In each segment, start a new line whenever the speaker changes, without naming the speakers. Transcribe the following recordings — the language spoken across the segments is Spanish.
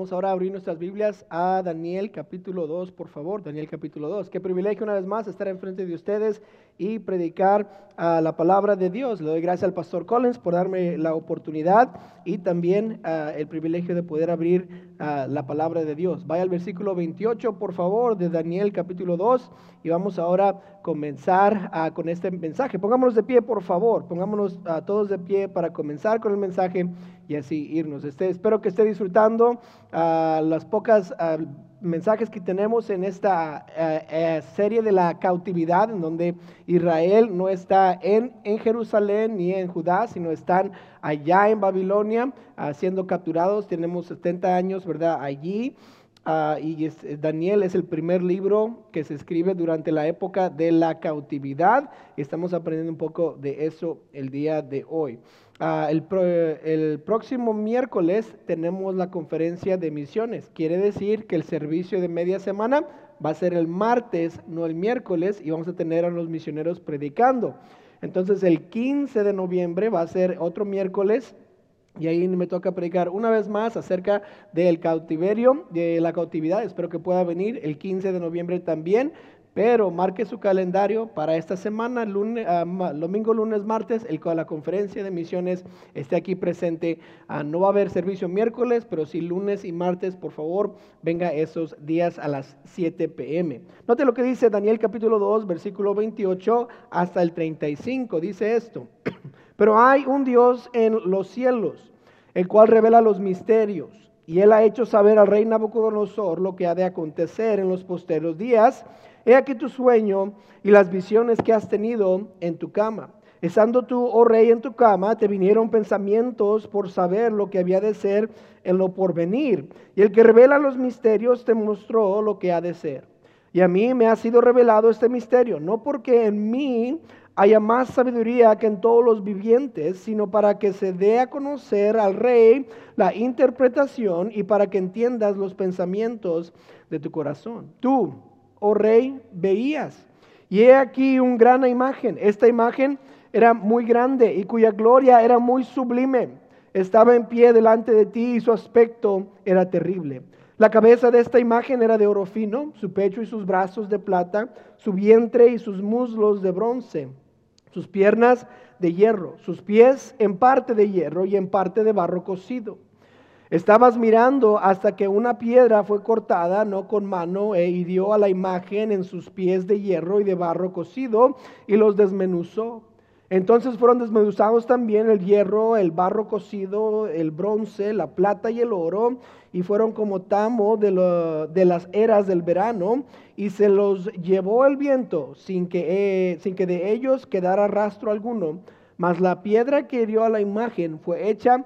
Vamos ahora a abrir nuestras Biblias a Daniel capítulo 2, por favor. Daniel capítulo 2. Qué privilegio una vez más estar enfrente de ustedes y predicar a la palabra de Dios. Le doy gracias al pastor Collins por darme la oportunidad y también ah, el privilegio de poder abrir ah, la palabra de Dios. Vaya al versículo 28, por favor, de Daniel capítulo 2 y vamos ahora a comenzar con este mensaje. Pongámonos de pie, por favor. Pongámonos todos de pie para comenzar con el mensaje y así irnos. Este, espero que esté disfrutando las pocas mensajes que tenemos en esta eh, eh, serie de la cautividad, en donde Israel no está en, en, Jerusalén ni en Judá, sino están allá en Babilonia uh, siendo capturados. Tenemos 70 años, ¿verdad? Allí. Ah, y Daniel es el primer libro que se escribe durante la época de la cautividad. Estamos aprendiendo un poco de eso el día de hoy. Ah, el, próximo miércoles tenemos la conferencia de misiones. Quiere decir que el servicio de media semana va a ser el martes, no el miércoles, y vamos a tener a los misioneros predicando. Entonces el 15 de noviembre va a ser otro miércoles y ahí me toca predicar una vez más acerca del cautiverio, de la cautividad. Espero que pueda venir el 15 de noviembre también. Pero marque su calendario para esta semana, lunes, ah, domingo, lunes, martes, el, la conferencia de misiones esté aquí presente. Ah, no va a haber servicio miércoles, pero sí lunes y martes, por favor, venga esos días a las 7 pm. Note lo que dice Daniel capítulo 2, versículo 28 hasta el 35. Dice esto, pero hay un Dios en los cielos, el cual revela los misterios. Y él ha hecho saber al rey Nabucodonosor lo que ha de acontecer en los posteros días He aquí tu sueño y las visiones que has tenido en tu cama. Estando tú, oh rey, en tu cama, te vinieron pensamientos por saber lo que había de ser en lo porvenir. Y el que revela los misterios te mostró lo que ha de ser. Y a mí me ha sido revelado este misterio, no porque en mí haya más sabiduría que en todos los vivientes, sino para que se dé a conocer al rey la interpretación y para que entiendas los pensamientos de tu corazón. Tú, oh rey, veías. Y he aquí una gran imagen. Esta imagen era muy grande y cuya gloria era muy sublime. Estaba en pie delante de ti y su aspecto era terrible. La cabeza de esta imagen era de oro fino, su pecho y sus brazos de plata, su vientre y sus muslos de bronce, sus piernas de hierro, sus pies en parte de hierro y en parte de barro cocido Estabas mirando hasta que una piedra fue cortada, no con mano, e hirió a la imagen en sus pies de hierro y de barro cocido y los desmenuzó. Entonces fueron desmenuzados también el hierro, el barro cocido, el bronce, la plata y el oro, y fueron como tamo de, de las eras del verano, y se los llevó el viento sin que, eh, sin que de ellos quedara rastro alguno. Mas la piedra que hirió a la imagen fue hecha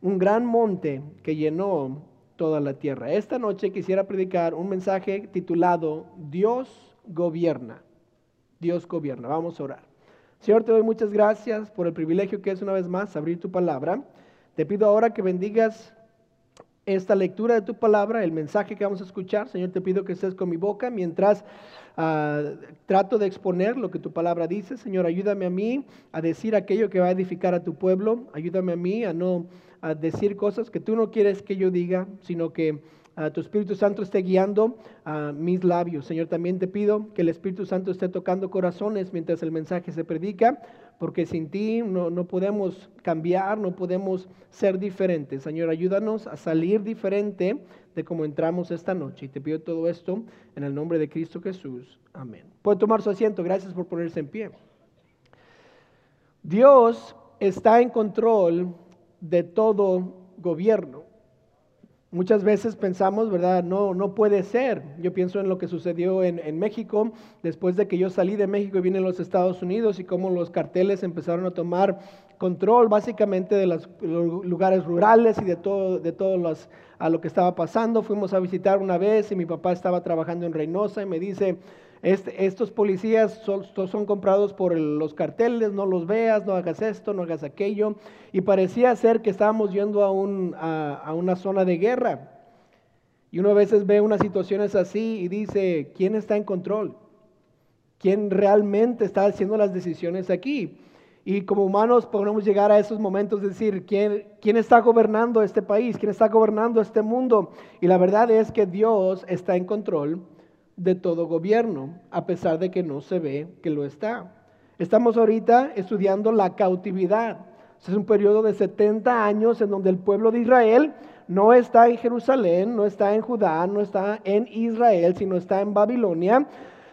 un gran monte que llenó toda la tierra. Esta noche quisiera predicar un mensaje titulado Dios gobierna. Dios gobierna. Vamos a orar. Señor, te doy muchas gracias por el privilegio que es una vez más abrir tu palabra. Te pido ahora que bendigas esta lectura de tu palabra, el mensaje que vamos a escuchar. Señor, te pido que estés con mi boca mientras ah, trato de exponer lo que tu palabra dice. Señor, ayúdame a mí a decir aquello que va a edificar a tu pueblo. Ayúdame a mí a no a decir cosas que tú no quieres que yo diga, sino que tu Espíritu Santo esté guiando a mis labios. Señor, también te pido que el Espíritu Santo esté tocando corazones mientras el mensaje se predica, porque sin ti no, no podemos cambiar, no podemos ser diferentes. Señor, ayúdanos a salir diferente de cómo entramos esta noche. Y te pido todo esto en el nombre de Cristo Jesús. Amén. Puede tomar su asiento. Gracias por ponerse en pie. Dios está en control de todo gobierno. Muchas veces pensamos, ¿verdad? No, no puede ser. Yo pienso en lo que sucedió en, México, después de que yo salí de México y vine a los Estados Unidos y cómo los carteles empezaron a tomar control básicamente de los lugares rurales y de todo, de los, a lo que estaba pasando. Fuimos a visitar una vez y mi papá estaba trabajando en Reynosa y me dice, estos policías son, comprados por los carteles, no los veas, no hagas esto, no hagas aquello. Y parecía ser que estábamos yendo a, un, a, una zona de guerra. Y uno a veces ve unas situaciones así y dice, ¿quién está en control? ¿Quién realmente está haciendo las decisiones aquí? Y como humanos podemos llegar a esos momentos de decir, ¿quién, ¿quién está gobernando este país? ¿Quién está gobernando este mundo? Y la verdad es que Dios está en control de todo gobierno, a pesar de que no se ve que lo está. Estamos ahorita estudiando la cautividad. Es un periodo de 70 años en donde el pueblo de Israel no está en Jerusalén, no está en Judá, no está en Israel, sino está en Babilonia.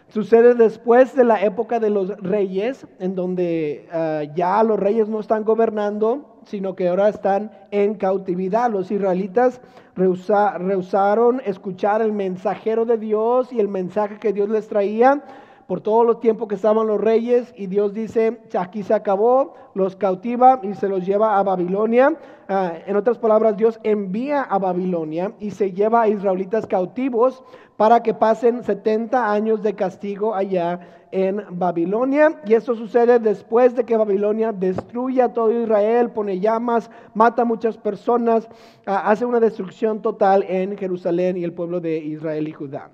Sucede después de la época de los reyes, en donde ah, ya los reyes no están gobernando, sino que ahora están en cautividad. Los israelitas rehusaron escuchar el mensajero de Dios y el mensaje que Dios les traía por todo el tiempo que estaban los reyes y Dios dice, aquí se acabó, los cautiva y se los lleva a Babilonia. Ah, en otras palabras, Dios envía a Babilonia y se lleva a israelitas cautivos para que pasen 70 años de castigo allá en Babilonia. Y esto sucede después de que Babilonia destruye a todo Israel, pone llamas, mata a muchas personas, ah, hace una destrucción total en Jerusalén y el pueblo de Israel y Judá.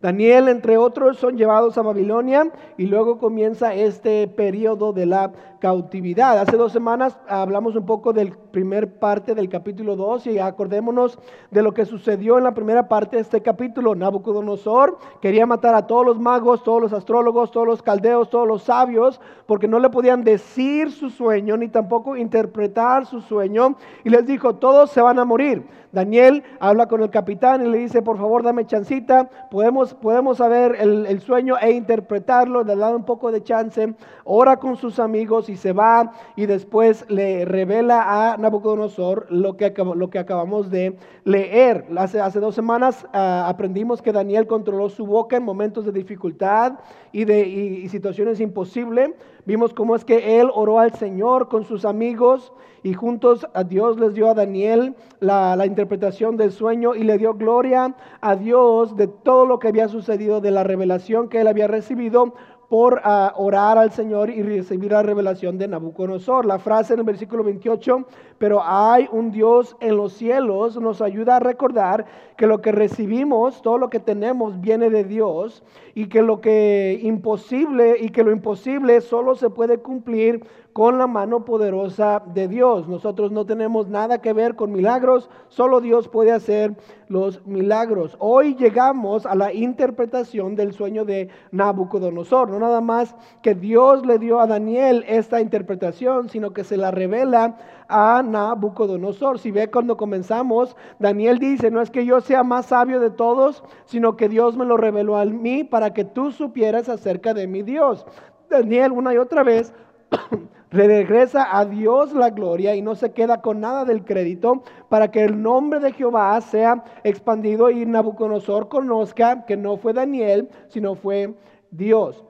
Daniel, entre otros, son llevados a Babilonia y luego comienza este periodo de la cautividad. Hace dos semanas hablamos un poco del primer parte del capítulo 2 y acordémonos de lo que sucedió en la primera parte de este capítulo. Nabucodonosor quería matar a todos los magos, todos los astrólogos, todos los caldeos, todos los sabios, porque no le podían decir su sueño ni tampoco interpretar su sueño. Y les dijo, todos se van a morir. Daniel habla con el capitán y le dice, por favor, dame chancita, podemos, podemos saber el, el sueño e interpretarlo, le da un poco de chance, ora con sus amigos y se va y después le revela a Nabucodonosor lo que, lo que acabamos de leer. Hace, hace dos semanas ah, aprendimos que Daniel controló su boca en momentos de dificultad y de y situaciones imposibles. Vimos cómo es que él oró al Señor con sus amigos y juntos a Dios les dio a Daniel la, la, interpretación del sueño y le dio gloria a Dios de todo lo que había sucedido, de la revelación que él había recibido por ah, orar al Señor y recibir la revelación de Nabucodonosor. La frase en el versículo 28, pero hay un Dios en los cielos, nos ayuda a recordar que lo que recibimos, todo lo que tenemos viene de Dios y que lo que imposible y que lo imposible solo se puede cumplir con la mano poderosa de Dios. Nosotros no tenemos nada que ver con milagros, solo Dios puede hacer los milagros. Hoy llegamos a la interpretación del sueño de Nabucodonosor, no nada más que Dios le dio a Daniel esta interpretación, sino que se la revela a Nabucodonosor. Si ve cuando comenzamos, Daniel dice, no es que yo sea más sabio de todos, sino que Dios me lo reveló a mí para que tú supieras acerca de mi Dios. Daniel una y otra vez regresa a Dios la gloria y no se queda con nada del crédito para que el nombre de Jehová sea expandido y Nabucodonosor conozca que no fue Daniel, sino fue Dios.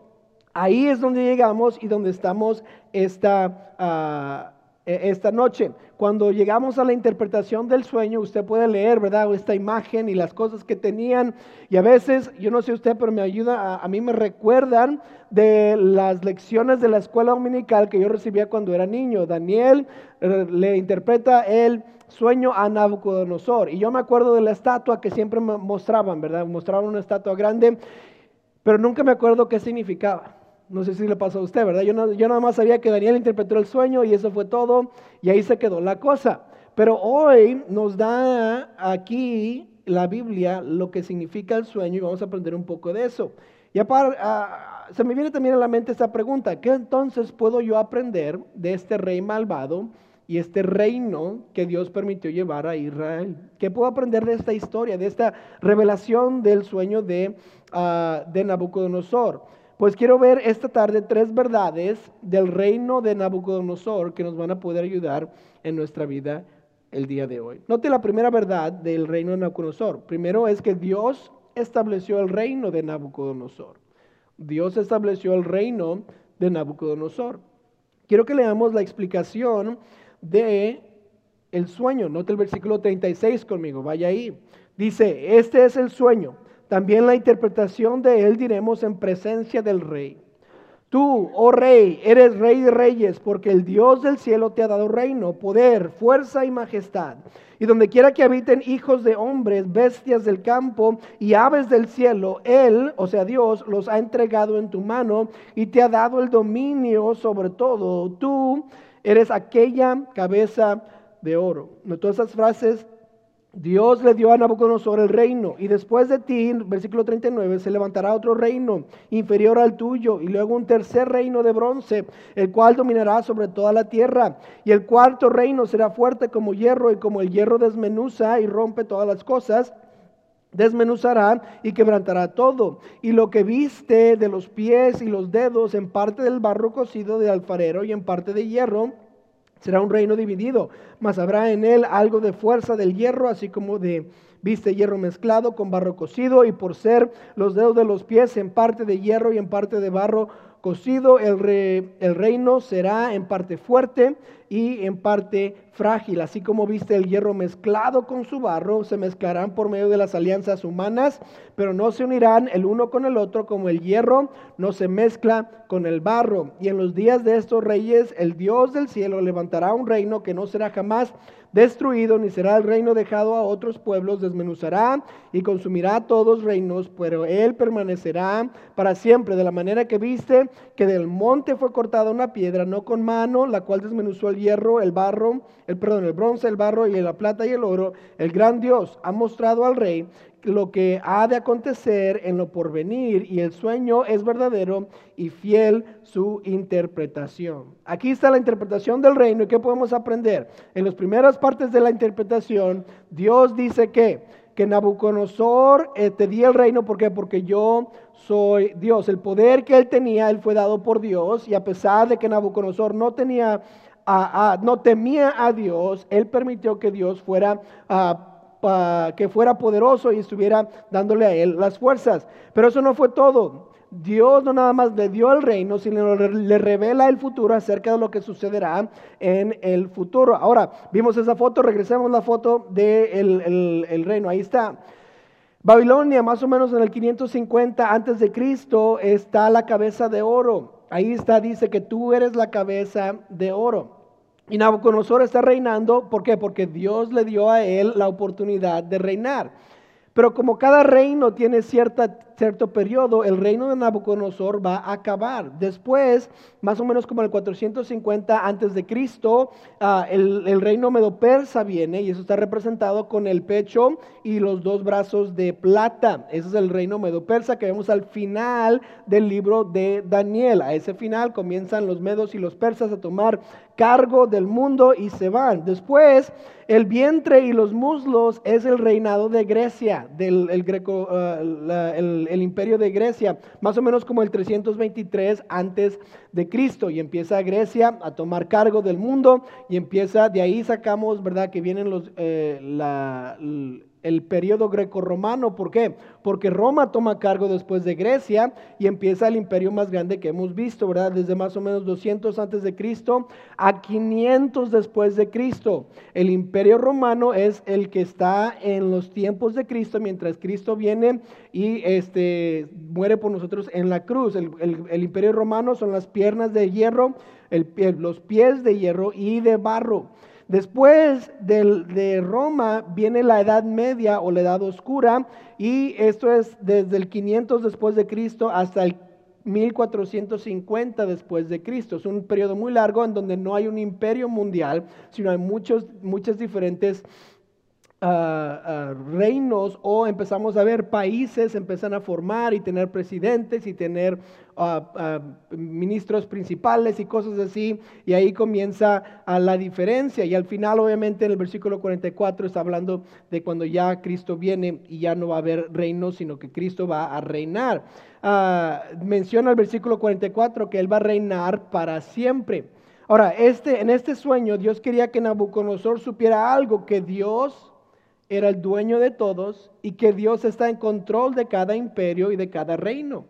Ahí es donde llegamos y donde estamos esta, ah, esta noche. Cuando llegamos a la interpretación del sueño, usted puede leer, ¿verdad? Esta imagen y las cosas que tenían. Y a veces, yo no sé usted, pero me ayuda, a, mí me recuerdan de las lecciones de la escuela dominical que yo recibía cuando era niño. Daniel eh, le interpreta el sueño a Nabucodonosor. Y yo me acuerdo de la estatua que siempre me mostraban, ¿verdad? Mostraban una estatua grande, pero nunca me acuerdo qué significaba. No sé si le pasó a usted, ¿verdad? Yo, yo nada más sabía que Daniel interpretó el sueño y eso fue todo y ahí se quedó la cosa. Pero hoy nos da aquí la Biblia lo que significa el sueño y vamos a aprender un poco de eso. Y aparte, ah, se me viene también a la mente esta pregunta, ¿qué entonces puedo yo aprender de este rey malvado y este reino que Dios permitió llevar a Israel? ¿Qué puedo aprender de esta historia, de esta revelación del sueño de, uh, de Nabucodonosor? Pues quiero ver esta tarde tres verdades del reino de Nabucodonosor que nos van a poder ayudar en nuestra vida el día de hoy. Note la primera verdad del reino de Nabucodonosor. Primero es que Dios estableció el reino de Nabucodonosor. Dios estableció el reino de Nabucodonosor. Quiero que leamos la explicación de el sueño. Note el versículo 36 conmigo, vaya ahí. Dice, este es el sueño. También la interpretación de él diremos en presencia del rey. Tú, oh rey, eres rey de reyes, porque el Dios del cielo te ha dado reino, poder, fuerza y majestad. Y donde quiera que habiten hijos de hombres, bestias del campo y aves del cielo, Él, o sea Dios, los ha entregado en tu mano y te ha dado el dominio sobre todo. Tú eres aquella cabeza de oro. Todas esas frases Dios le dio a Nabucodonosor el reino y después de ti, versículo 39, se levantará otro reino inferior al tuyo y luego un tercer reino de bronce, el cual dominará sobre toda la tierra. Y el cuarto reino será fuerte como hierro y como el hierro desmenuza y rompe todas las cosas desmenuzará y quebrantará todo. Y lo que viste de los pies y los dedos en parte del barro cocido de alfarero y en parte de hierro, Será un reino dividido, mas habrá en él algo de fuerza del hierro, así como de viste hierro mezclado con barro cocido, y por ser los dedos de los pies en parte de hierro y en parte de barro cocido, el, el reino será en parte fuerte y en parte frágil. Así como viste el hierro mezclado con su barro, se mezclarán por medio de las alianzas humanas, pero no se unirán el uno con el otro como el hierro no se mezcla con el barro. Y en los días de estos reyes, el Dios del cielo levantará un reino que no será jamás destruido, ni será el reino dejado a otros pueblos, desmenuzará y consumirá todos reinos, pero él permanecerá para siempre, de la manera que viste que del monte fue cortada una piedra, no con mano, la cual desmenuzó el hierro, el barro, el perdón, el bronce, el barro y la plata y el oro, el gran Dios ha mostrado al rey lo que ha de acontecer en lo porvenir y el sueño es verdadero y fiel su interpretación. Aquí está la interpretación del reino y qué podemos aprender. En las primeras partes de la interpretación, Dios dice que que Nabucodonosor eh, te di el reino, ¿por qué? Porque yo soy Dios. El poder que él tenía, él fue dado por Dios y a pesar de que Nabucodonosor no tenía no temía a Dios, él permitió que Dios fuera que fuera poderoso y estuviera dándole a él las fuerzas. Pero eso no fue todo. Dios no nada más le dio el reino, sino le revela el futuro acerca de lo que sucederá en el futuro. Ahora, vimos esa foto, regresemos la foto del el, reino. Ahí está. Babilonia, más o menos en el 550 antes de Cristo, está la cabeza de oro. Ahí está, dice que tú eres la cabeza de oro. Y Nabucodonosor está reinando, ¿por qué? Porque Dios le dio a él la oportunidad de reinar. Pero como cada reino tiene cierta cierto periodo, el reino de Nabucodonosor va a acabar. Después, más o menos como el 450 antes de Cristo, ah, el, el, reino medo-persa viene y eso está representado con el pecho y los dos brazos de plata. Ese es el reino medo-persa que vemos al final del libro de Daniel. A ese final comienzan los medos y los persas a tomar cargo del mundo y se van. Después, el vientre y los muslos es el reinado de Grecia, del el greco, ah, el, el imperio de Grecia, más o menos como el 323 antes de Cristo. Y empieza Grecia a tomar cargo del mundo y empieza, de ahí sacamos, ¿verdad? Que vienen los, eh, la, el periodo greco-romano. ¿Por qué? Porque Roma toma cargo después de Grecia y empieza el imperio más grande que hemos visto, ¿verdad? Desde más o menos 200 antes de Cristo a 500 después de Cristo. El imperio romano es el que está en los tiempos de Cristo mientras Cristo viene y este, muere por nosotros en la cruz. El, imperio romano son las piernas de hierro, los pies de hierro y de barro. Después de Roma viene la Edad Media o la Edad Oscura y esto es desde el 500 después de Cristo hasta el 1450 después de Cristo. Es un periodo muy largo en donde no hay un imperio mundial, sino hay muchos, muchas diferentes reinos o empezamos a ver países empiezan a formar y tener presidentes y tener ministros principales y cosas así y ahí comienza la diferencia. Y al final obviamente en el versículo 44 está hablando de cuando ya Cristo viene y ya no va a haber reino sino que Cristo va a reinar. Ah, menciona el versículo 44 que él va a reinar para siempre. Ahora este en este sueño Dios quería que Nabucodonosor supiera algo que Dios era el dueño de todos y que Dios está en control de cada imperio y de cada reino.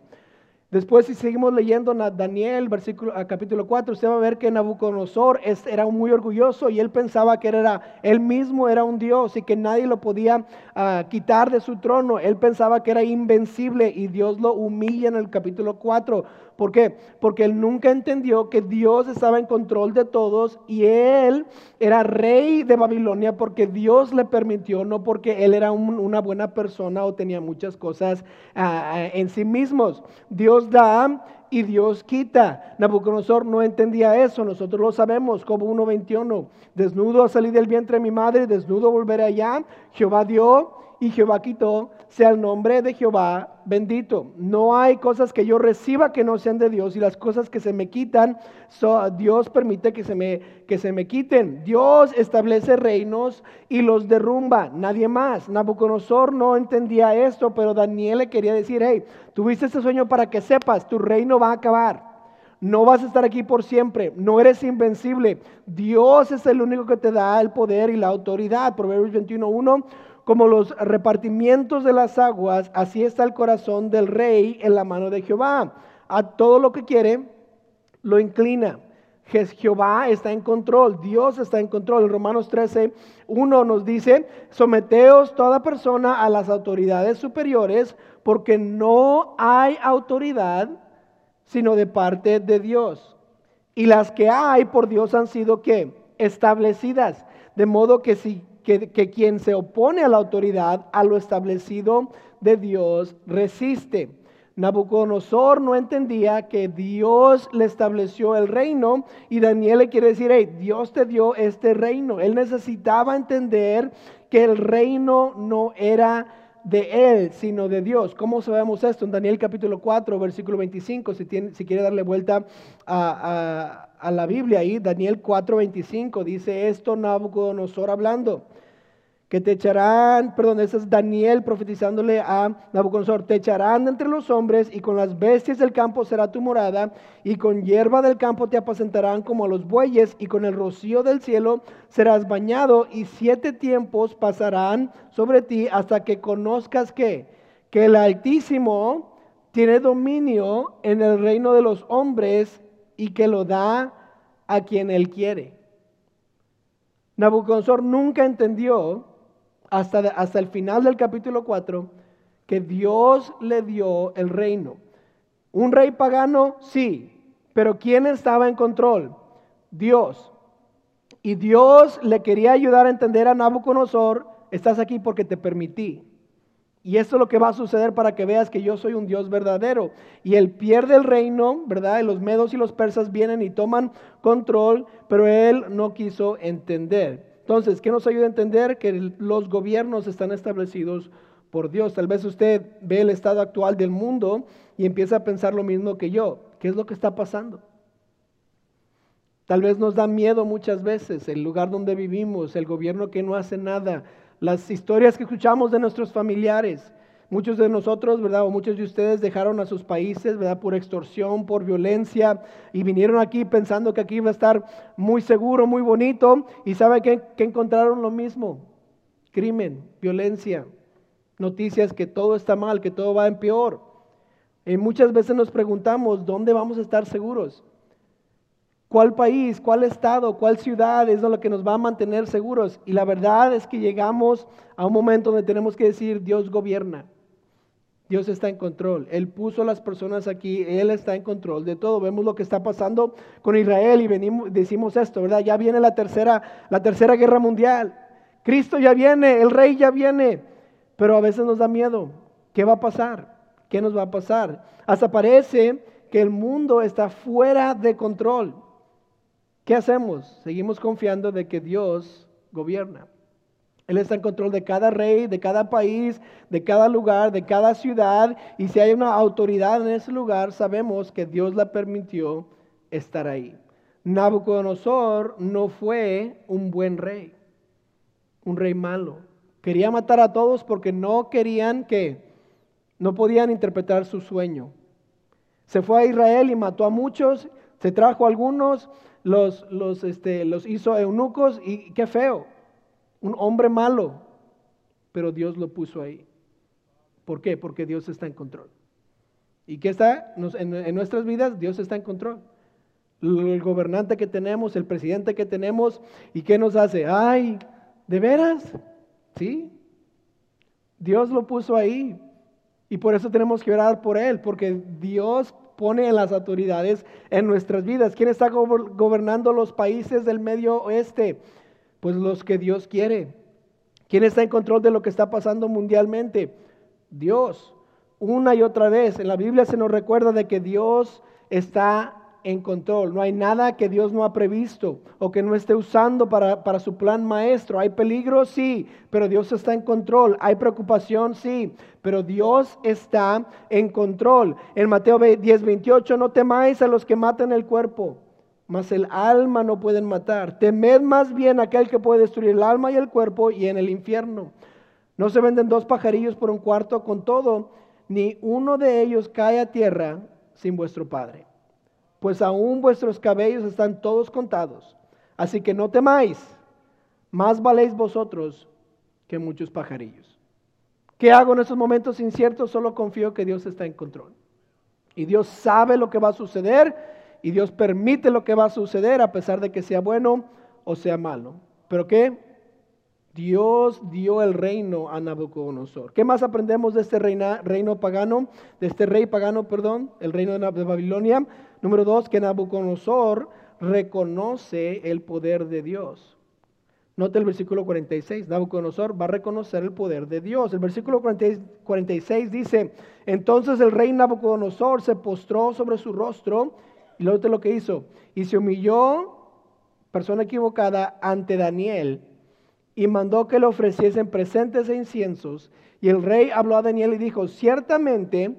Después, si seguimos leyendo Daniel, versículo, capítulo 4, usted va a ver que Nabucodonosor era muy orgulloso y él pensaba que era, él mismo era un Dios y que nadie lo podía ah, quitar de su trono. Él pensaba que era invencible y Dios lo humilla en el capítulo 4 ¿Por qué? Porque él nunca entendió que Dios estaba en control de todos y él era rey de Babilonia porque Dios le permitió, no porque él era una buena persona o tenía muchas cosas ah, ah, en sí mismos. Dios da y Dios quita. Nabucodonosor no entendía eso, nosotros lo sabemos, como 1.21. Desnudo salí del vientre de mi madre, desnudo volveré allá. Jehová dio y Jehová quitó, sea el nombre de Jehová bendito. No hay cosas que yo reciba que no sean de Dios y las cosas que se me quitan, Dios permite que se, me, que se me quiten. Dios establece reinos y los derrumba, nadie más. Nabucodonosor no entendía esto, pero Daniel le quería decir, hey, tuviste este sueño para que sepas, tu reino va a acabar. No vas a estar aquí por siempre, no eres invencible. Dios es el único que te da el poder y la autoridad. Proverbios 21.1 como los repartimientos de las aguas, así está el corazón del rey en la mano de Jehová. A todo lo que quiere, lo inclina. Jehová está en control, Dios está en control. Romanos 13, 1 nos dice, someteos toda persona a las autoridades superiores, porque no hay autoridad sino de parte de Dios. Y las que hay por Dios han sido que establecidas, de modo que si que, quien se opone a la autoridad, a lo establecido de Dios, resiste. Nabucodonosor no entendía que Dios le estableció el reino y Daniel le quiere decir, hey, Dios te dio este reino. Él necesitaba entender que el reino no era de él, sino de Dios. ¿Cómo sabemos esto? En Daniel capítulo 4, versículo 25, si, tiene, si quiere darle vuelta a, a, la Biblia. Ahí, Daniel 4, 25, dice esto Nabucodonosor hablando que te echarán, perdón, ese es Daniel profetizándole a Nabucodonosor, te echarán entre los hombres y con las bestias del campo será tu morada y con hierba del campo te apacentarán como a los bueyes y con el rocío del cielo serás bañado y siete tiempos pasarán sobre ti hasta que conozcas que el Altísimo tiene dominio en el reino de los hombres y que lo da a quien él quiere. Nabucodonosor nunca entendió hasta, hasta el final del capítulo 4 que Dios le dio el reino. Un rey pagano, sí, pero ¿quién estaba en control? Dios. Y Dios le quería ayudar a entender a Nabucodonosor, estás aquí porque te permití. Y esto es lo que va a suceder para que veas que yo soy un Dios verdadero. Y él pierde el reino, ¿verdad? Y los medos y los persas vienen y toman control, pero él no quiso entender. Entonces, ¿qué nos ayuda a entender? Que los gobiernos están establecidos por Dios. Tal vez usted ve el estado actual del mundo y empieza a pensar lo mismo que yo. ¿Qué es lo que está pasando? Tal vez nos da miedo muchas veces el lugar donde vivimos, el gobierno que no hace nada, las historias que escuchamos de nuestros familiares. Muchos de nosotros, ¿verdad? O muchos de ustedes dejaron a sus países, ¿verdad? Por extorsión, por violencia, y vinieron aquí pensando que aquí iba a estar muy seguro, muy bonito, y ¿sabe? Que encontraron lo mismo. Crimen, violencia, noticias que todo está mal, que todo va en peor. Y muchas veces nos preguntamos, ¿dónde vamos a estar seguros? ¿Cuál país, cuál estado, cuál ciudad es lo que nos va a mantener seguros? Y la verdad es que llegamos a un momento donde tenemos que decir, Dios gobierna. Dios está en control. Él puso a las personas aquí, Él está en control de todo. Vemos lo que está pasando con Israel y venimos, decimos esto, ¿verdad? Ya viene la tercera, la tercera guerra mundial. Cristo ya viene, el rey ya viene, pero a veces nos da miedo. ¿Qué va a pasar? ¿Qué nos va a pasar? Hasta parece que el mundo está fuera de control. ¿Qué hacemos? Seguimos confiando de que Dios gobierna. Él está en control de cada rey, de cada país, de cada lugar, de cada ciudad. Y si hay una autoridad en ese lugar, sabemos que Dios la permitió estar ahí. Nabucodonosor no fue un buen rey, un rey malo. Quería matar a todos porque no querían que, no podían interpretar su sueño. Se fue a Israel y mató a muchos, se trajo a algunos, los, los, este, los hizo eunucos y qué feo un hombre malo, pero Dios lo puso ahí. ¿Por qué? Porque Dios está en control. ¿Y qué está? En, nuestras vidas Dios está en control. El gobernante que tenemos, el presidente que tenemos, ¿y qué nos hace? Ay, ¿de veras? ¿Sí? Dios lo puso ahí. Y por eso tenemos que orar por él, porque Dios pone en las autoridades en nuestras vidas. ¿Quién está gobernando los países del medio oeste? Pues los que Dios quiere. ¿Quién está en control de lo que está pasando mundialmente? Dios. Una y otra vez en la Biblia se nos recuerda de que Dios está en control. No hay nada que Dios no ha previsto o que no esté usando para, para, su plan maestro. Hay peligro, sí, pero Dios está en control. Hay preocupación, sí, pero Dios está en control. En Mateo 10, 28, no temáis a los que matan el cuerpo, mas el alma no pueden matar. Temed más bien a aquel que puede destruir el alma y el cuerpo y en el infierno. No se venden dos pajarillos por un cuarto, con todo, ni uno de ellos cae a tierra sin vuestro Padre pues aún vuestros cabellos están todos contados. Así que no temáis, más valéis vosotros que muchos pajarillos. ¿Qué hago en estos momentos inciertos? Solo confío que Dios está en control. Y Dios sabe lo que va a suceder y Dios permite lo que va a suceder a pesar de que sea bueno o sea malo. ¿Pero qué? Dios dio el reino a Nabucodonosor. ¿Qué más aprendemos de este reino pagano, de este rey pagano, perdón, el reino de Babilonia? Número dos, que Nabucodonosor reconoce el poder de Dios. Note el versículo 46, Nabucodonosor va a reconocer el poder de Dios. El versículo 46 dice, entonces el rey Nabucodonosor se postró sobre su rostro y luego lo que hizo, y se humilló, persona equivocada, ante Daniel y mandó que le ofreciesen presentes e inciensos. Y el rey habló a Daniel y dijo, ciertamente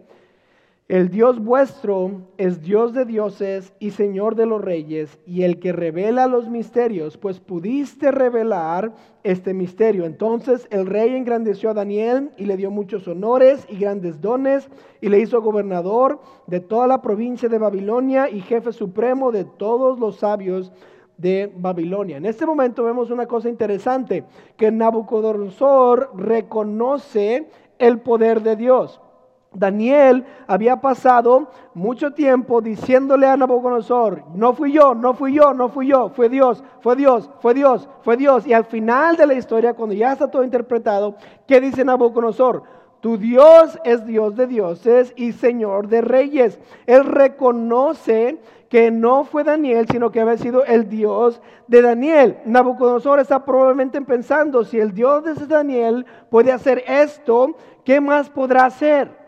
el Dios vuestro es Dios de dioses y Señor de los reyes, y el que revela los misterios, pues pudiste revelar este misterio. Entonces el rey engrandeció a Daniel y le dio muchos honores y grandes dones, y le hizo gobernador de toda la provincia de Babilonia y jefe supremo de todos los sabios de Babilonia. En este momento vemos una cosa interesante, que Nabucodonosor reconoce el poder de Dios. Daniel había pasado mucho tiempo diciéndole a Nabucodonosor, no fui yo, no fui yo, no fui yo, fue Dios, fue Dios, fue Dios, fue Dios. Y al final de la historia, cuando ya está todo interpretado, ¿qué dice Nabucodonosor? Tu Dios es Dios de dioses y Señor de reyes. Él reconoce que no fue Daniel, sino que había sido el Dios de Daniel. Nabucodonosor está probablemente pensando, si el Dios de Daniel puede hacer esto, ¿qué más podrá hacer?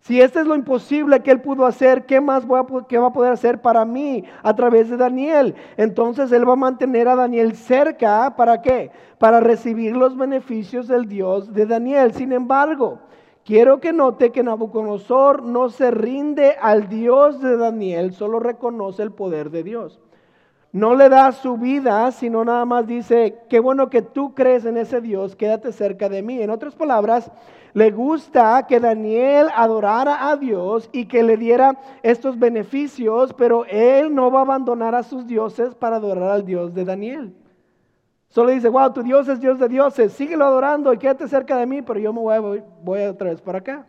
Si esto es lo imposible que él pudo hacer, ¿qué más va a poder hacer para mí a través de Daniel? Entonces él va a mantener a Daniel cerca, ¿para qué? Para recibir los beneficios del Dios de Daniel. Sin embargo, quiero que note que Nabucodonosor no se rinde al Dios de Daniel, solo reconoce el poder de Dios. No le da su vida, sino nada más dice, qué bueno que tú crees en ese Dios, quédate cerca de mí. En otras palabras, le gusta que Daniel adorara a Dios y que le diera estos beneficios, pero él no va a abandonar a sus dioses para adorar al Dios de Daniel. Solo dice, wow, tu Dios es Dios de dioses, síguelo adorando y quédate cerca de mí, pero yo me voy, voy otra vez para acá.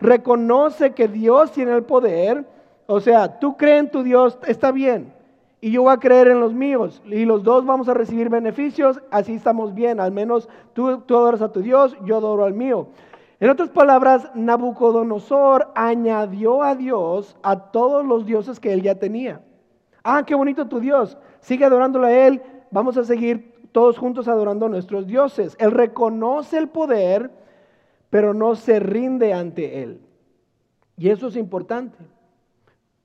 Reconoce que Dios tiene el poder, o sea, tú crees en tu Dios, está bien, y yo voy a creer en los míos y los dos vamos a recibir beneficios, así estamos bien, al menos tú, adoras a tu Dios, yo adoro al mío. En otras palabras, Nabucodonosor añadió a Dios a todos los dioses que él ya tenía. Ah, qué bonito tu Dios, sigue adorándolo a él, vamos a seguir todos juntos adorando a nuestros dioses. Él reconoce el poder, pero no se rinde ante él. Y eso es importante.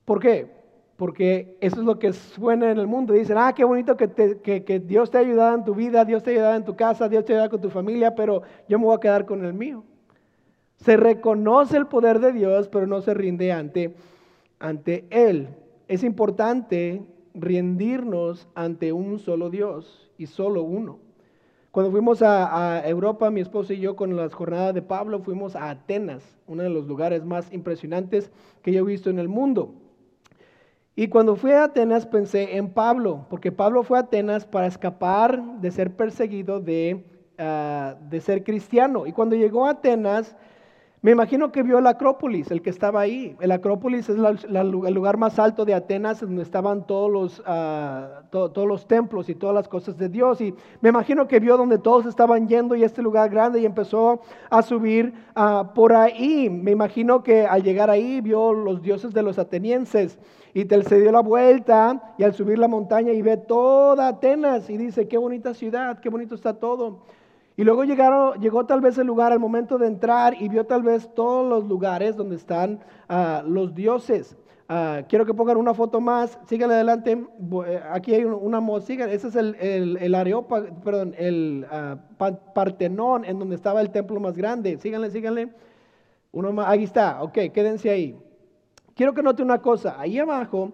¿Por qué? Porque eso es lo que suena en el mundo. Dicen, ah, qué bonito que, Dios te ha ayudado en tu vida, Dios te ha ayudado en tu casa, Dios te ha ayudado con tu familia, pero yo me voy a quedar con el mío. Se reconoce el poder de Dios, pero no se rinde ante, ante Él. Es importante rendirnos ante un solo Dios y solo uno. Cuando fuimos a, a, Europa, mi esposo y yo, con las jornadas de Pablo, fuimos a Atenas, uno de los lugares más impresionantes que yo he visto en el mundo. Y cuando fui a Atenas pensé en Pablo, porque Pablo fue a Atenas para escapar de ser perseguido de, ah, de ser cristiano. Y cuando llegó a Atenas, Me imagino que vio el Acrópolis, el que estaba ahí. El Acrópolis es el lugar más alto de Atenas, donde estaban todos los, ah, todos los templos y todas las cosas de Dios. Y me imagino que vio donde todos estaban yendo y este lugar grande y empezó a subir ah, por ahí. Me imagino que al llegar ahí vio los dioses de los atenienses y se dio la vuelta y al subir la montaña y ve toda Atenas y dice, qué bonita ciudad, qué bonito está todo. Y luego llegaron, llegó tal vez el lugar al momento de entrar y vio tal vez todos los lugares donde están ah, los dioses. Ah, quiero que pongan una foto más, síganle adelante. Eh, aquí hay una, sigan, ese es el, el, el perdón, el uh, Partenón, en donde estaba el templo más grande. Síganle, síganle. Uno más, ahí está, ok, quédense ahí. Quiero que note una cosa, ahí abajo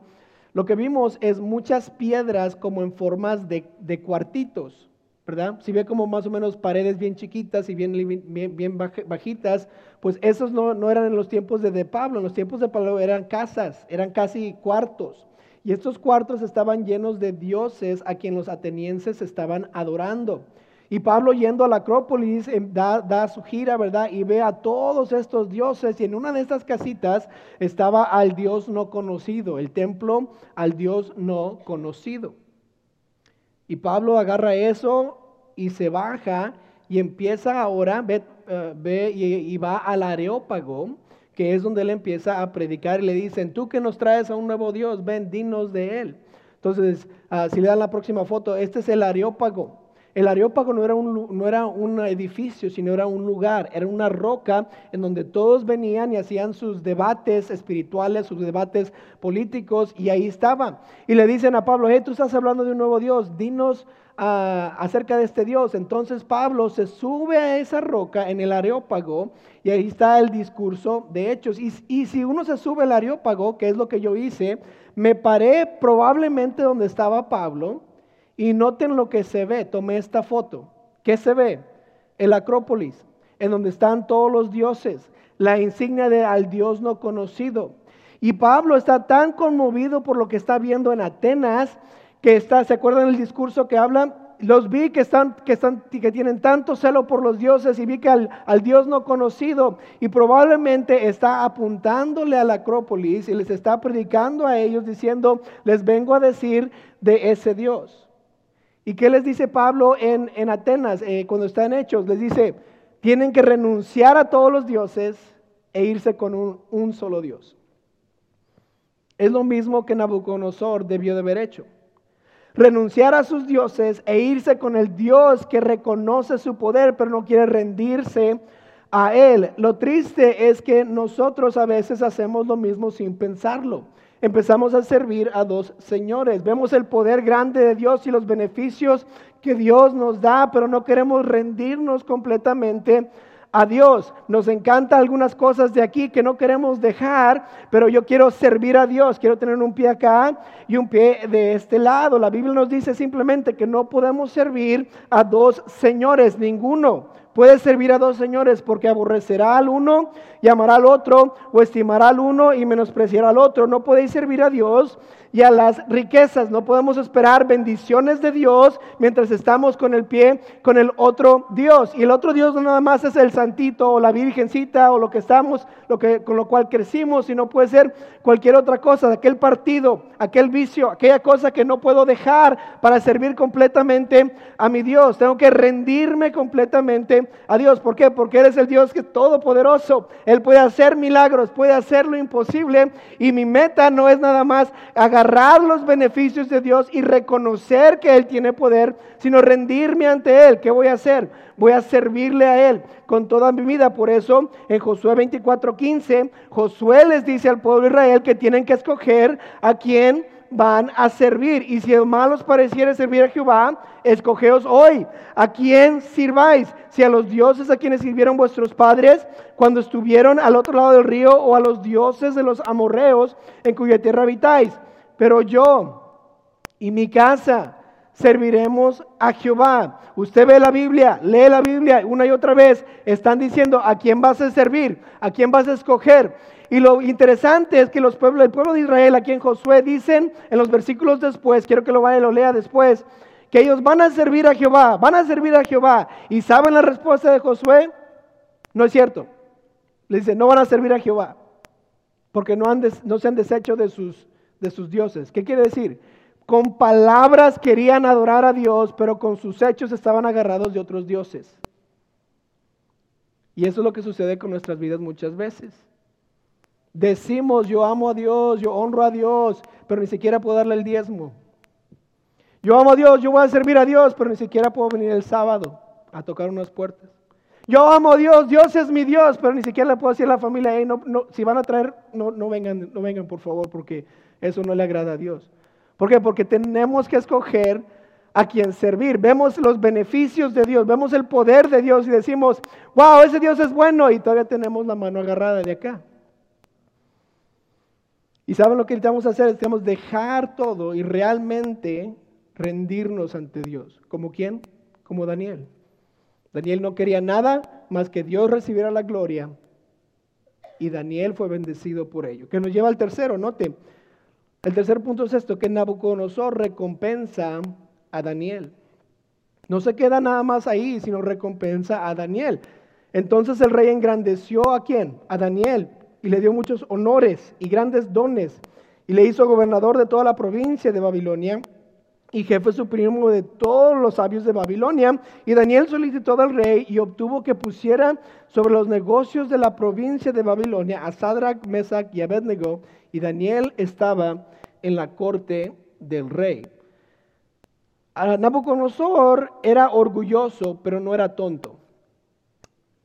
lo que vimos es muchas piedras como en formas de, de cuartitos. Si ve como más o menos paredes bien chiquitas y bien, bien, bajitas, pues esos no, no, eran en los tiempos de, de Pablo, en los tiempos de Pablo eran casas, eran casi cuartos. Y estos cuartos estaban llenos de dioses a quien los atenienses estaban adorando. Y Pablo yendo a la Acrópolis em, da, da, su gira, ¿verdad? Y ve a todos estos dioses. Y en una de estas casitas estaba al Dios no conocido, el templo al Dios no conocido. Y Pablo agarra eso y se baja y empieza ahora, ve, eh, y, va al Areópago, que es donde él empieza a predicar y le dicen, tú que nos traes a un nuevo Dios, ven, dinos de él. Entonces, ah, si le dan la próxima foto, este es el Areópago. El Areópago no era, un, no era un edificio, sino era un lugar, era una roca en donde todos venían y hacían sus debates espirituales, sus debates políticos, y ahí estaban. Y le dicen a Pablo, hey, tú estás hablando de un nuevo Dios, dinos acerca de este Dios. Entonces Pablo se sube a esa roca en el Areópago y ahí está el discurso de hechos. Y, y si uno se sube al Areópago, que es lo que yo hice, me paré probablemente donde estaba Pablo y noten lo que se ve. Tomé esta foto. ¿Qué se ve? El Acrópolis, en donde están todos los dioses, la insignia de al Dios no conocido. Y Pablo está tan conmovido por lo que está viendo en Atenas que está, ¿se acuerdan el discurso que habla? Los vi que están, que están, que tienen tanto celo por los dioses y vi que al, al Dios no conocido y probablemente está apuntándole a la Acrópolis y les está predicando a ellos diciendo, les vengo a decir de ese Dios. ¿Y qué les dice Pablo en, en Atenas eh, cuando está en Hechos? Les dice, tienen que renunciar a todos los dioses e irse con un, un solo Dios. Es lo mismo que Nabucodonosor debió de haber hecho renunciar a sus dioses e irse con el Dios que reconoce su poder, pero no quiere rendirse a Él. Lo triste es que nosotros a veces hacemos lo mismo sin pensarlo. Empezamos a servir a dos señores. Vemos el poder grande de Dios y los beneficios que Dios nos da, pero no queremos rendirnos completamente a Dios. Nos encanta algunas cosas de aquí que no queremos dejar, pero yo quiero servir a Dios, quiero tener un pie acá y un pie de este lado. La Biblia nos dice simplemente que no podemos servir a dos señores, ninguno. Puede servir a dos señores porque aborrecerá al uno y amará al otro, o estimará al uno y menospreciará al otro. No podéis servir a Dios y a las riquezas. No podemos esperar bendiciones de Dios mientras estamos con el pie con el otro Dios. Y el otro Dios no nada más es el santito o la virgencita o lo que estamos, lo que, con lo cual crecimos, sino puede ser cualquier otra cosa, aquel partido, aquel vicio, aquella cosa que no puedo dejar para servir completamente a mi Dios. Tengo que rendirme completamente a Dios. ¿Por qué? Porque eres el Dios que es todopoderoso. Él puede hacer milagros, puede hacer lo imposible. Y mi meta no es nada más agarrar los beneficios de Dios y reconocer que Él tiene poder, sino rendirme ante Él. ¿Qué voy a hacer? Voy a servirle a Él con toda mi vida. Por eso en Josué 24:15, Josué les dice al pueblo de Israel que tienen que escoger a quién van a servir. Y si malos pareciera servir a Jehová, escogeos hoy a quién sirváis. Si a los dioses a quienes sirvieron vuestros padres cuando estuvieron al otro lado del río o a los dioses de los amorreos en cuya tierra habitáis. Pero yo y mi casa serviremos a Jehová. Usted ve la Biblia, lee la Biblia una y otra vez. Están diciendo a quién vas a servir, a quién vas a escoger. Y lo interesante es que los pueblos, el pueblo de Israel aquí en Josué dicen en los versículos después, quiero que lo vaya y lo lea después, que ellos van a servir a Jehová, van a servir a Jehová. ¿Y saben la respuesta de Josué? No es cierto. Le dice, no van a servir a Jehová, porque no, no se han deshecho de sus, de sus dioses. ¿Qué quiere decir? Con palabras querían adorar a Dios, pero con sus hechos estaban agarrados de otros dioses. Y eso es lo que sucede con nuestras vidas muchas veces. Decimos, yo amo a Dios, yo honro a Dios, pero ni siquiera puedo darle el diezmo. Yo amo a Dios, yo voy a servir a Dios, pero ni siquiera puedo venir el sábado a tocar unas puertas. Yo amo a Dios, Dios es mi Dios, pero ni siquiera le puedo decir a la familia, no, no, si van a traer, no, no, vengan, no vengan por favor, porque eso no le agrada a Dios. ¿Por qué? Porque tenemos que escoger a quien servir. Vemos los beneficios de Dios, vemos el poder de Dios y decimos, wow, ese Dios es bueno y todavía tenemos la mano agarrada de acá. Y saben lo que necesitamos hacer, necesitamos dejar todo y realmente rendirnos ante Dios. ¿Como quién? Como Daniel. Daniel no quería nada más que Dios recibiera la gloria y Daniel fue bendecido por ello. Que nos lleva al tercero, note. El tercer punto es esto, que Nabucodonosor recompensa a Daniel. No se queda nada más ahí, sino recompensa a Daniel. Entonces el rey engrandeció a quién? A Daniel y le dio muchos honores y grandes dones y le hizo gobernador de toda la provincia de Babilonia y jefe supremo de todos los sabios de Babilonia. Y Daniel solicitó al rey y obtuvo que pusiera sobre los negocios de la provincia de Babilonia a Sadrach, Mesach y Abednego. Y Daniel estaba en la corte del rey. Nabucodonosor era orgulloso, pero no era tonto.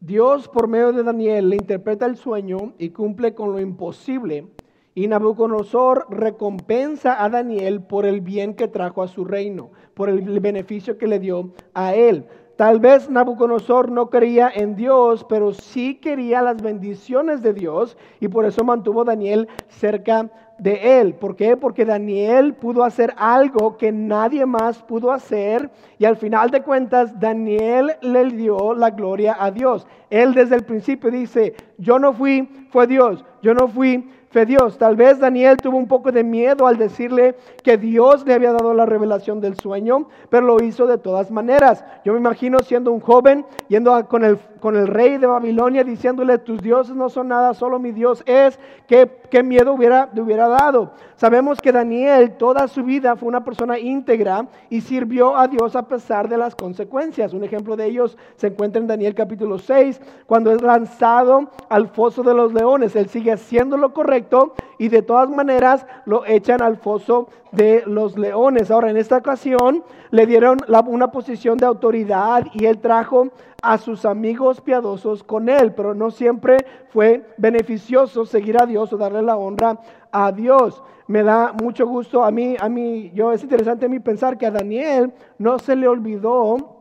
Dios, por medio de Daniel, le interpreta el sueño y cumple con lo imposible y Nabucodonosor recompensa a Daniel por el bien que trajo a su reino, por el beneficio que le dio a él. Tal vez Nabucodonosor no creía en Dios, pero sí quería las bendiciones de Dios y por eso mantuvo a Daniel cerca de él. ¿Por qué? Porque Daniel pudo hacer algo que nadie más pudo hacer y al final de cuentas Daniel le dio la gloria a Dios. Él desde el principio dice, yo no fui, fue Dios, yo no fui, Dios. Tal vez Daniel tuvo un poco de miedo al decirle que Dios le había dado la revelación del sueño, pero lo hizo de todas maneras. Yo me imagino siendo un joven, yendo con, el, con el rey de Babilonia, diciéndole, tus dioses no son nada, solo mi Dios es. ¿Qué, qué miedo hubiera, le hubiera dado? Sabemos que Daniel toda su vida fue una persona íntegra y sirvió a Dios a pesar de las consecuencias. Un ejemplo de ellos se encuentra en Daniel capítulo 6, cuando es lanzado al foso de los leones. Él sigue haciendo lo correcto y de todas maneras lo echan al foso de los leones. Ahora, en esta ocasión le dieron una posición de autoridad y él trajo a sus amigos piadosos con él, pero no siempre fue beneficioso seguir a Dios o darle la honra a Dios. Me da mucho gusto a mí, a mí, yo es interesante a mí pensar que a Daniel no se le olvidó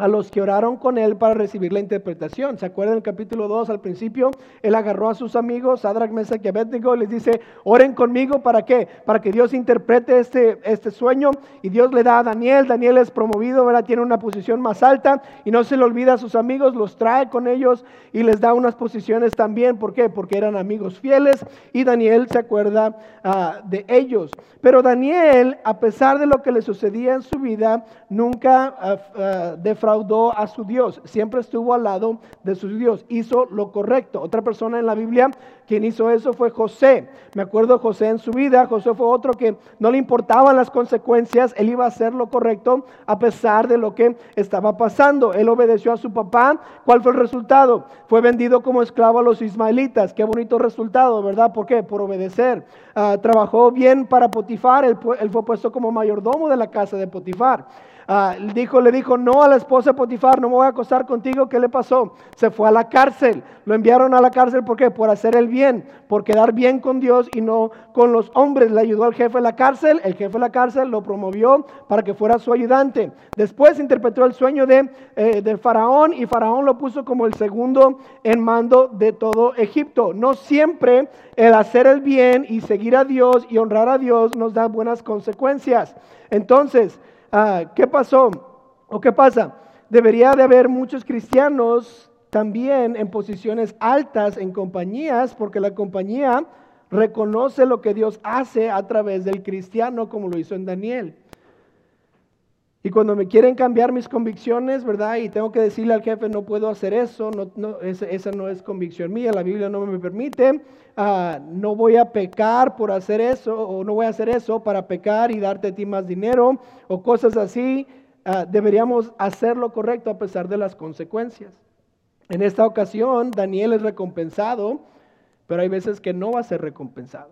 a los que oraron con él para recibir la interpretación. ¿Se acuerdan el capítulo 2 al principio? Él agarró a sus amigos, Sadrach, Mesach y Abednego, y les dice, oren conmigo, ¿para qué? Para que Dios interprete este, este sueño. Y Dios le da a Daniel, Daniel es promovido, ¿verdad? tiene una posición más alta y no se le olvida a sus amigos, los trae con ellos y les da unas posiciones también. ¿Por qué? Porque eran amigos fieles y Daniel se acuerda ah, de ellos. Pero Daniel, a pesar de lo que le sucedía en su vida, nunca uh, defraudó a su Dios, siempre estuvo al lado de su Dios, hizo lo correcto. Otra persona en la Biblia quien hizo eso fue José. Me acuerdo José en su vida, José fue otro que no le importaban las consecuencias, él iba a hacer lo correcto a pesar de lo que estaba pasando. Él obedeció a su papá. ¿Cuál fue el resultado? Fue vendido como esclavo a los ismaelitas. Qué bonito resultado, ¿verdad? ¿Por qué? Por obedecer. Ah, trabajó bien para Potifar, él, él fue puesto como mayordomo de la casa de Potifar. Ah, dijo, le dijo no a la esposa de Potifar, no me voy a acostar contigo. ¿Qué le pasó? Se fue a la cárcel. Lo enviaron a la cárcel, ¿por qué? Por hacer el bien, por quedar bien con Dios y no con los hombres. Le ayudó al jefe de la cárcel, el jefe de la cárcel lo promovió para que fuera su ayudante. Después interpretó el sueño de, eh, de Faraón y Faraón lo puso como el segundo en mando de todo Egipto. No siempre el hacer el bien y seguir a Dios y honrar a Dios nos da buenas consecuencias. Entonces, Ah, ¿qué pasó? ¿O qué pasa? Debería de haber muchos cristianos también en posiciones altas en compañías, porque la compañía reconoce lo que Dios hace a través del cristiano, como lo hizo en Daniel. Y cuando me quieren cambiar mis convicciones, ¿verdad? Y tengo que decirle al jefe, no puedo hacer eso, no, no, esa, no es convicción mía, la Biblia no me permite, ah, no voy a pecar por hacer eso, o no voy a hacer eso para pecar y darte a ti más dinero, o cosas así. Ah, deberíamos hacer lo correcto a pesar de las consecuencias. En esta ocasión, Daniel es recompensado, pero hay veces que no va a ser recompensado.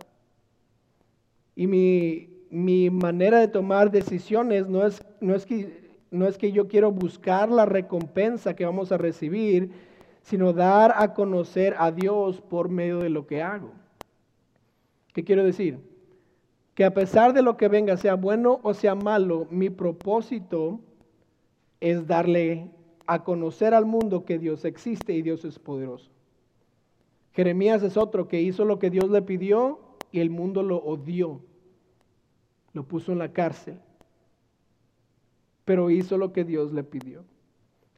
Y mi, mi manera de tomar decisiones no es, no, es que, no es que yo quiero buscar la recompensa que vamos a recibir, sino dar a conocer a Dios por medio de lo que hago. ¿Qué quiero decir? Que a pesar de lo que venga, sea bueno o sea malo, mi propósito es darle a conocer al mundo que Dios existe y Dios es poderoso. Jeremías es otro que hizo lo que Dios le pidió y el mundo lo odió lo puso en la cárcel, pero hizo lo que Dios le pidió.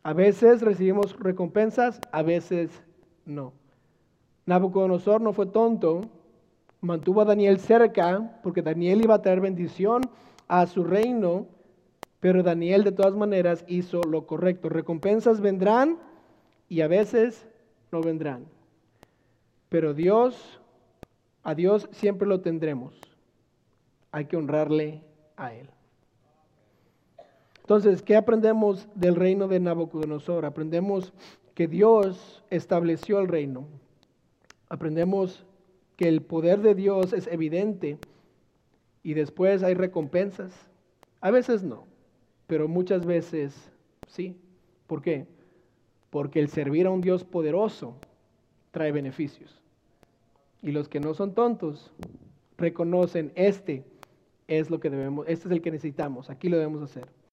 A veces recibimos recompensas, a veces no. Nabucodonosor no fue tonto, mantuvo a Daniel cerca, porque Daniel iba a traer bendición a su reino, pero Daniel de todas maneras hizo lo correcto. Recompensas vendrán y a veces no vendrán. Pero Dios, a Dios siempre lo tendremos hay que honrarle a Él. Entonces, ¿qué aprendemos del reino de Nabucodonosor? Aprendemos que Dios estableció el reino. Aprendemos que el poder de Dios es evidente y después hay recompensas. A veces no, pero muchas veces sí. ¿Por qué? Porque el servir a un Dios poderoso trae beneficios. Y los que no son tontos reconocen este es lo que debemos, este es el que necesitamos, aquí lo debemos hacer.